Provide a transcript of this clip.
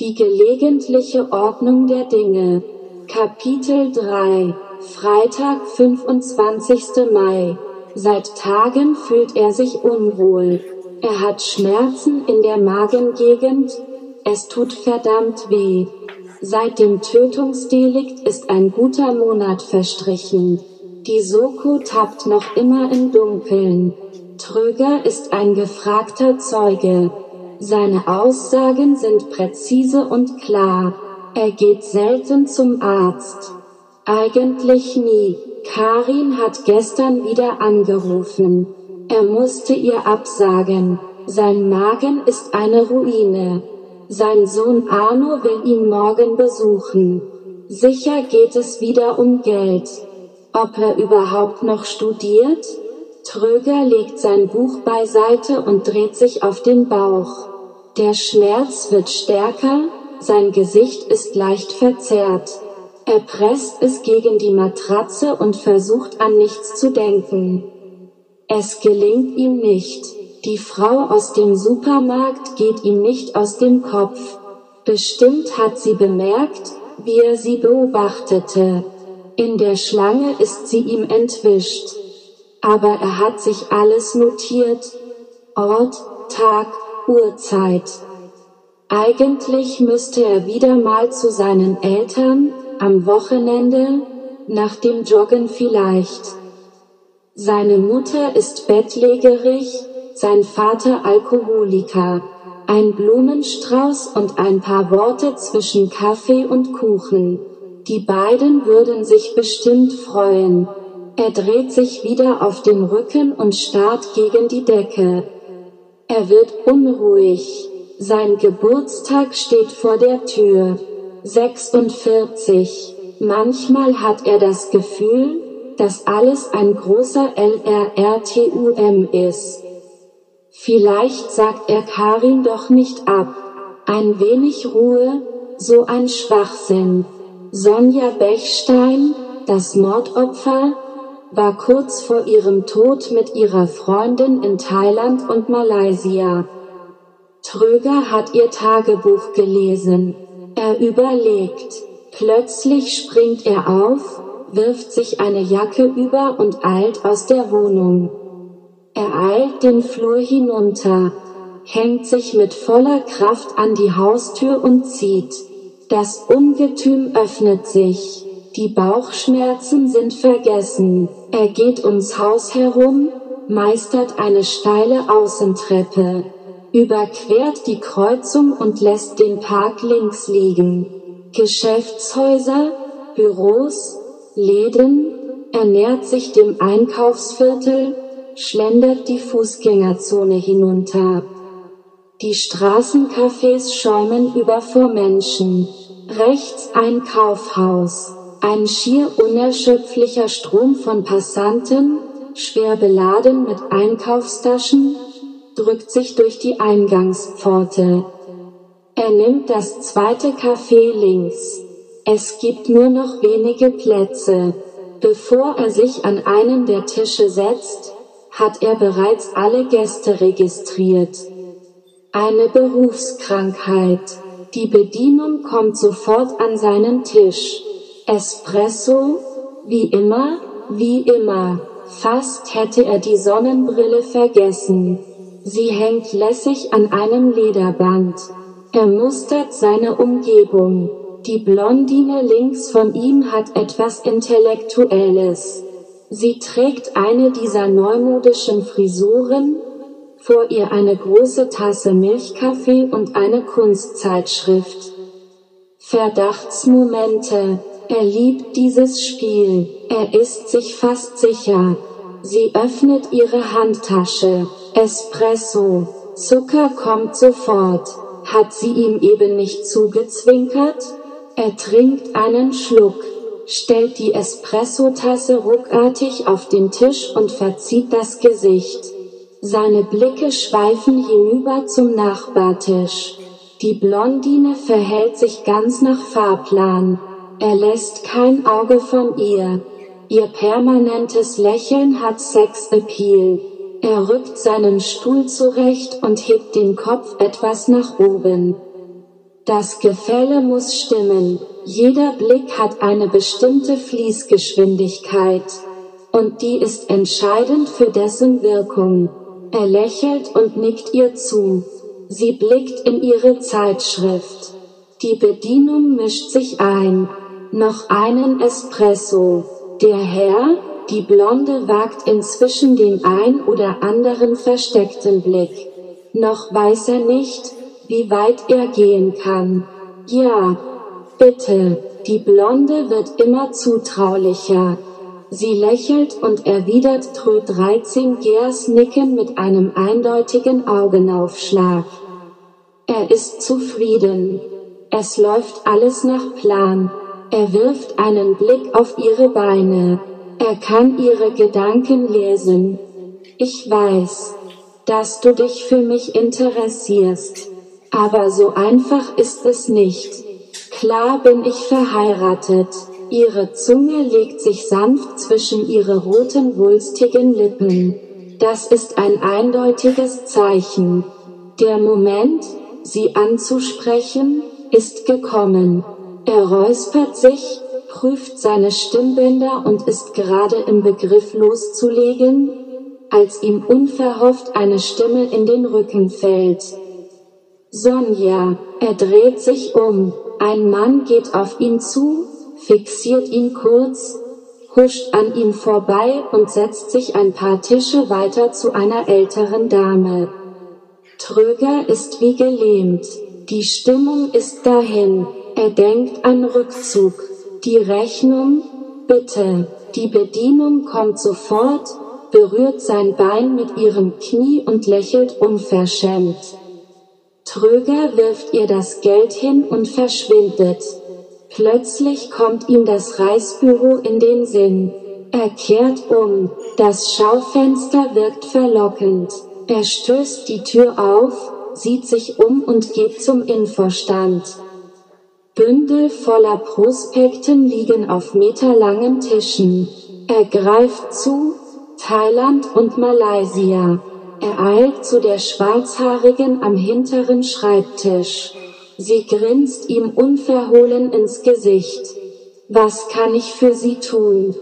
Die gelegentliche Ordnung der Dinge. Kapitel 3 Freitag, 25. Mai. Seit Tagen fühlt er sich unwohl. Er hat Schmerzen in der Magengegend. Es tut verdammt weh. Seit dem Tötungsdelikt ist ein guter Monat verstrichen. Die Soko tappt noch immer im Dunkeln. Tröger ist ein gefragter Zeuge. Seine Aussagen sind präzise und klar. Er geht selten zum Arzt. Eigentlich nie. Karin hat gestern wieder angerufen. Er musste ihr absagen. Sein Magen ist eine Ruine. Sein Sohn Arno will ihn morgen besuchen. Sicher geht es wieder um Geld. Ob er überhaupt noch studiert? Tröger legt sein Buch beiseite und dreht sich auf den Bauch. Der Schmerz wird stärker, sein Gesicht ist leicht verzerrt. Er presst es gegen die Matratze und versucht an nichts zu denken. Es gelingt ihm nicht. Die Frau aus dem Supermarkt geht ihm nicht aus dem Kopf. Bestimmt hat sie bemerkt, wie er sie beobachtete. In der Schlange ist sie ihm entwischt. Aber er hat sich alles notiert. Ort, Tag, Uhrzeit. Eigentlich müsste er wieder mal zu seinen Eltern, am Wochenende, nach dem Joggen vielleicht. Seine Mutter ist bettlägerig, sein Vater Alkoholiker. Ein Blumenstrauß und ein paar Worte zwischen Kaffee und Kuchen. Die beiden würden sich bestimmt freuen. Er dreht sich wieder auf den Rücken und starrt gegen die Decke. Er wird unruhig. Sein Geburtstag steht vor der Tür. 46. Manchmal hat er das Gefühl, dass alles ein großer LRRTUM ist. Vielleicht sagt er Karin doch nicht ab. Ein wenig Ruhe, so ein Schwachsinn. Sonja Bechstein, das Mordopfer, war kurz vor ihrem Tod mit ihrer Freundin in Thailand und Malaysia. Tröger hat ihr Tagebuch gelesen. Er überlegt. Plötzlich springt er auf, wirft sich eine Jacke über und eilt aus der Wohnung. Er eilt den Flur hinunter, hängt sich mit voller Kraft an die Haustür und zieht. Das Ungetüm öffnet sich. Die Bauchschmerzen sind vergessen. Er geht ums Haus herum, meistert eine steile Außentreppe, überquert die Kreuzung und lässt den Park links liegen. Geschäftshäuser, Büros, Läden, ernährt sich dem Einkaufsviertel, schlendert die Fußgängerzone hinunter. Die Straßencafés schäumen über vor Menschen. Rechts ein Kaufhaus. Ein schier unerschöpflicher Strom von Passanten, schwer beladen mit Einkaufstaschen, drückt sich durch die Eingangspforte. Er nimmt das zweite Café links. Es gibt nur noch wenige Plätze. Bevor er sich an einen der Tische setzt, hat er bereits alle Gäste registriert. Eine Berufskrankheit. Die Bedienung kommt sofort an seinen Tisch. Espresso? Wie immer, wie immer. Fast hätte er die Sonnenbrille vergessen. Sie hängt lässig an einem Lederband. Er mustert seine Umgebung. Die Blondine links von ihm hat etwas Intellektuelles. Sie trägt eine dieser neumodischen Frisuren, vor ihr eine große Tasse Milchkaffee und eine Kunstzeitschrift. Verdachtsmomente. Er liebt dieses Spiel. Er ist sich fast sicher. Sie öffnet ihre Handtasche. Espresso. Zucker kommt sofort. Hat sie ihm eben nicht zugezwinkert? Er trinkt einen Schluck, stellt die Espressotasse ruckartig auf den Tisch und verzieht das Gesicht. Seine Blicke schweifen hinüber zum Nachbartisch. Die Blondine verhält sich ganz nach Fahrplan. Er lässt kein Auge von ihr. Ihr permanentes Lächeln hat Sex-Appeal. Er rückt seinen Stuhl zurecht und hebt den Kopf etwas nach oben. Das Gefälle muss stimmen. Jeder Blick hat eine bestimmte Fließgeschwindigkeit. Und die ist entscheidend für dessen Wirkung. Er lächelt und nickt ihr zu. Sie blickt in ihre Zeitschrift. Die Bedienung mischt sich ein. Noch einen Espresso. Der Herr, die Blonde wagt inzwischen den ein oder anderen versteckten Blick. Noch weiß er nicht, wie weit er gehen kann. Ja, bitte, die Blonde wird immer zutraulicher. Sie lächelt und erwidert Trö 13 Gers Nicken mit einem eindeutigen Augenaufschlag. Er ist zufrieden. Es läuft alles nach Plan. Er wirft einen Blick auf ihre Beine. Er kann ihre Gedanken lesen. Ich weiß, dass du dich für mich interessierst. Aber so einfach ist es nicht. Klar bin ich verheiratet. Ihre Zunge legt sich sanft zwischen ihre roten wulstigen Lippen. Das ist ein eindeutiges Zeichen. Der Moment, sie anzusprechen, ist gekommen. Er räuspert sich, prüft seine Stimmbänder und ist gerade im Begriff loszulegen, als ihm unverhofft eine Stimme in den Rücken fällt. Sonja, er dreht sich um, ein Mann geht auf ihn zu, fixiert ihn kurz, huscht an ihm vorbei und setzt sich ein paar Tische weiter zu einer älteren Dame. Tröger ist wie gelähmt, die Stimmung ist dahin, er denkt an Rückzug. Die Rechnung, bitte, die Bedienung kommt sofort, berührt sein Bein mit ihrem Knie und lächelt unverschämt. Tröger wirft ihr das Geld hin und verschwindet. Plötzlich kommt ihm das Reisbüro in den Sinn. Er kehrt um. Das Schaufenster wirkt verlockend. Er stößt die Tür auf, sieht sich um und geht zum Infostand. Bündel voller Prospekten liegen auf meterlangen Tischen. Er greift zu, Thailand und Malaysia. Er eilt zu der Schwarzhaarigen am hinteren Schreibtisch. Sie grinst ihm unverhohlen ins Gesicht. Was kann ich für Sie tun?